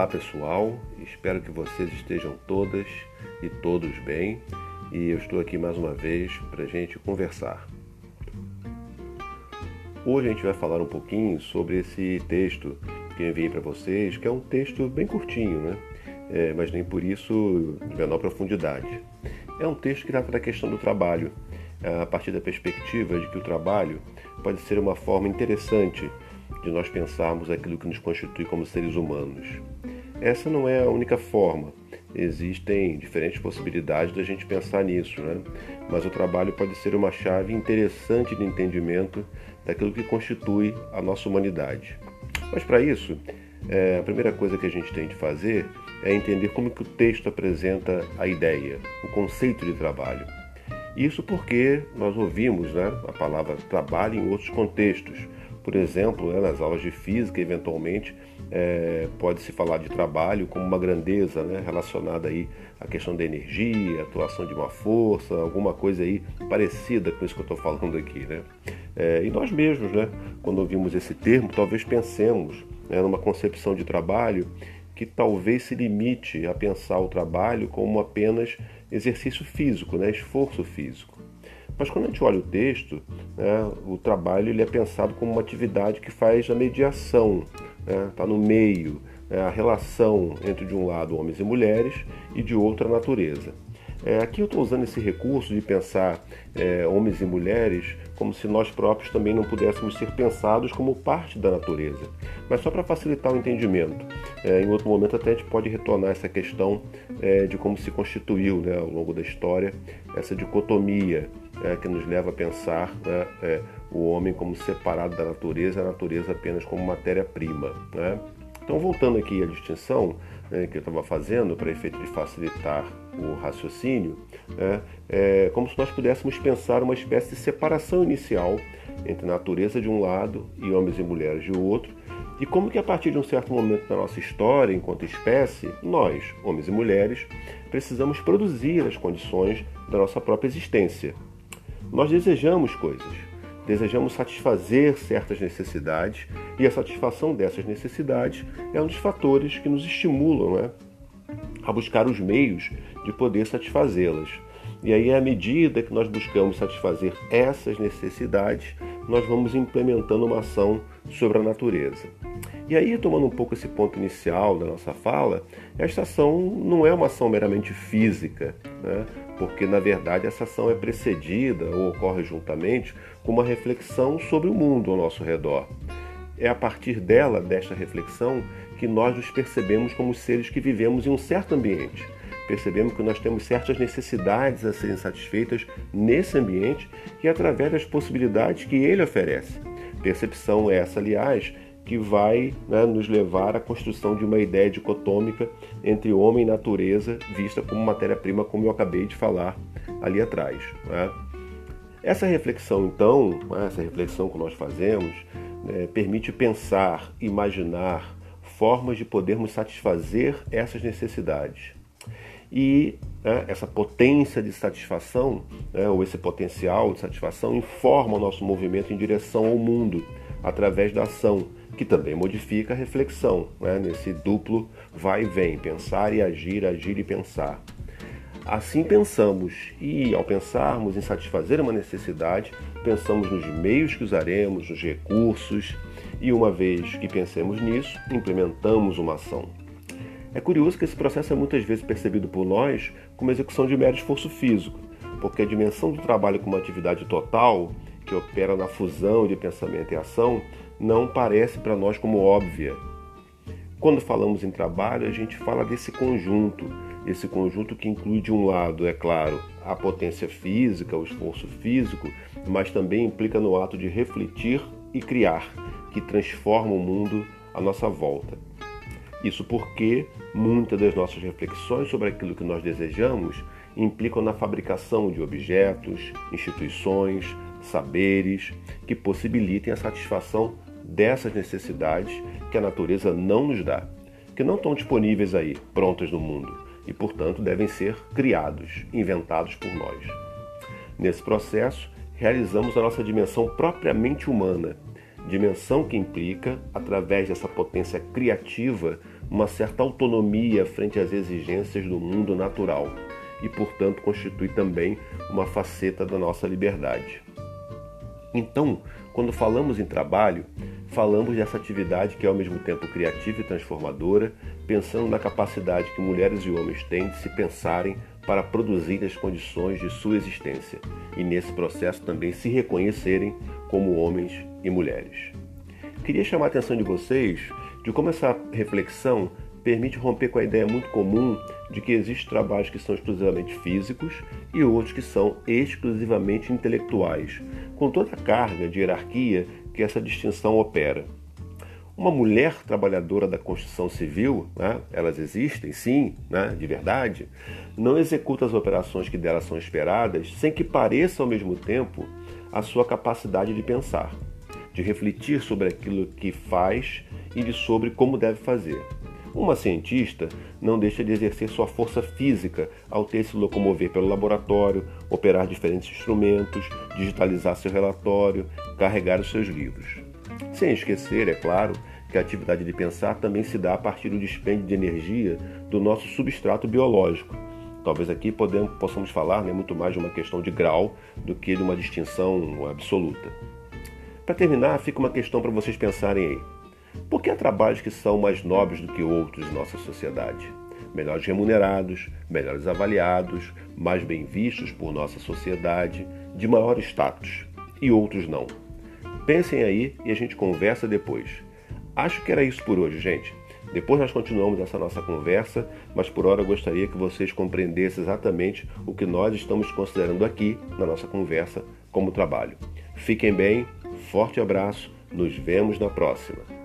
Olá pessoal, espero que vocês estejam todas e todos bem e eu estou aqui mais uma vez para a gente conversar. Hoje a gente vai falar um pouquinho sobre esse texto que eu enviei para vocês, que é um texto bem curtinho, né? É, mas nem por isso de menor profundidade. É um texto que trata da questão do trabalho, a partir da perspectiva de que o trabalho pode ser uma forma interessante de nós pensarmos aquilo que nos constitui como seres humanos. Essa não é a única forma. Existem diferentes possibilidades da gente pensar nisso, né? mas o trabalho pode ser uma chave interessante de entendimento daquilo que constitui a nossa humanidade. Mas para isso, é, a primeira coisa que a gente tem de fazer é entender como que o texto apresenta a ideia, o conceito de trabalho. Isso porque nós ouvimos né, a palavra trabalho em outros contextos, por exemplo, né, nas aulas de física, eventualmente, é, pode-se falar de trabalho como uma grandeza né, relacionada aí à questão da energia, atuação de uma força, alguma coisa aí parecida com isso que eu estou falando aqui. Né? É, e nós mesmos, né, quando ouvimos esse termo, talvez pensemos né, numa concepção de trabalho que talvez se limite a pensar o trabalho como apenas exercício físico, né, esforço físico. Mas quando a gente olha o texto, né, o trabalho ele é pensado como uma atividade que faz a mediação, está né, tá no meio, né, a relação entre de um lado homens e mulheres e de outro a natureza. É, aqui eu estou usando esse recurso de pensar é, homens e mulheres como se nós próprios também não pudéssemos ser pensados como parte da natureza. Mas só para facilitar o entendimento. É, em outro momento até a gente pode retornar essa questão é, de como se constituiu né, ao longo da história essa dicotomia é, que nos leva a pensar né, é, o homem como separado da natureza, a natureza apenas como matéria-prima. Né? Então, voltando aqui à distinção que eu estava fazendo para efeito de facilitar o raciocínio, né, é como se nós pudéssemos pensar uma espécie de separação inicial entre natureza de um lado e homens e mulheres de outro, e como que a partir de um certo momento da nossa história, enquanto espécie, nós, homens e mulheres, precisamos produzir as condições da nossa própria existência, nós desejamos coisas, desejamos satisfazer certas necessidades e a satisfação dessas necessidades é um dos fatores que nos estimulam né, a buscar os meios de poder satisfazê-las. E aí, à medida que nós buscamos satisfazer essas necessidades, nós vamos implementando uma ação sobre a natureza. E aí, tomando um pouco esse ponto inicial da nossa fala, esta ação não é uma ação meramente física, né? porque na verdade essa ação é precedida ou ocorre juntamente com uma reflexão sobre o mundo ao nosso redor. É a partir dela, desta reflexão, que nós nos percebemos como seres que vivemos em um certo ambiente. Percebemos que nós temos certas necessidades a serem satisfeitas nesse ambiente e através das possibilidades que ele oferece. Percepção essa, aliás, que vai né, nos levar à construção de uma ideia dicotômica entre homem e natureza, vista como matéria-prima, como eu acabei de falar ali atrás. Né? Essa reflexão, então, né, essa reflexão que nós fazemos, né, permite pensar, imaginar formas de podermos satisfazer essas necessidades. E né, essa potência de satisfação, né, ou esse potencial de satisfação, informa o nosso movimento em direção ao mundo através da ação que também modifica a reflexão, né? nesse duplo vai e vem, pensar e agir, agir e pensar. Assim pensamos, e ao pensarmos em satisfazer uma necessidade, pensamos nos meios que usaremos, nos recursos, e uma vez que pensemos nisso, implementamos uma ação. É curioso que esse processo é muitas vezes percebido por nós como execução de mero esforço físico, porque a dimensão do trabalho como atividade total, que opera na fusão de pensamento e ação, não parece para nós como óbvia. Quando falamos em trabalho, a gente fala desse conjunto, esse conjunto que inclui de um lado, é claro, a potência física, o esforço físico, mas também implica no ato de refletir e criar, que transforma o mundo à nossa volta. Isso porque muitas das nossas reflexões sobre aquilo que nós desejamos implicam na fabricação de objetos, instituições, saberes que possibilitem a satisfação dessas necessidades que a natureza não nos dá, que não estão disponíveis aí, prontas no mundo, e portanto devem ser criados, inventados por nós. Nesse processo, realizamos a nossa dimensão propriamente humana, dimensão que implica, através dessa potência criativa, uma certa autonomia frente às exigências do mundo natural e, portanto, constitui também uma faceta da nossa liberdade. Então, quando falamos em trabalho, falamos dessa atividade que é ao mesmo tempo criativa e transformadora, pensando na capacidade que mulheres e homens têm de se pensarem para produzir as condições de sua existência e, nesse processo, também se reconhecerem como homens e mulheres. Queria chamar a atenção de vocês de como essa reflexão permite romper com a ideia muito comum de que existem trabalhos que são exclusivamente físicos e outros que são exclusivamente intelectuais, com toda a carga de hierarquia que essa distinção opera. Uma mulher trabalhadora da construção civil, né, elas existem, sim, né, de verdade, não executa as operações que delas são esperadas sem que pareça ao mesmo tempo a sua capacidade de pensar, de refletir sobre aquilo que faz e de sobre como deve fazer. Uma cientista não deixa de exercer sua força física ao ter se locomover pelo laboratório, operar diferentes instrumentos, digitalizar seu relatório, carregar os seus livros. Sem esquecer, é claro, que a atividade de pensar também se dá a partir do dispêndio de energia do nosso substrato biológico. Talvez aqui podemos, possamos falar né, muito mais de uma questão de grau do que de uma distinção absoluta. Para terminar, fica uma questão para vocês pensarem aí. Por que há trabalhos que são mais nobres do que outros em nossa sociedade? Melhores remunerados, melhores avaliados, mais bem vistos por nossa sociedade, de maior status, e outros não. Pensem aí e a gente conversa depois. Acho que era isso por hoje, gente. Depois nós continuamos essa nossa conversa, mas por hora eu gostaria que vocês compreendessem exatamente o que nós estamos considerando aqui na nossa conversa como trabalho. Fiquem bem, forte abraço, nos vemos na próxima.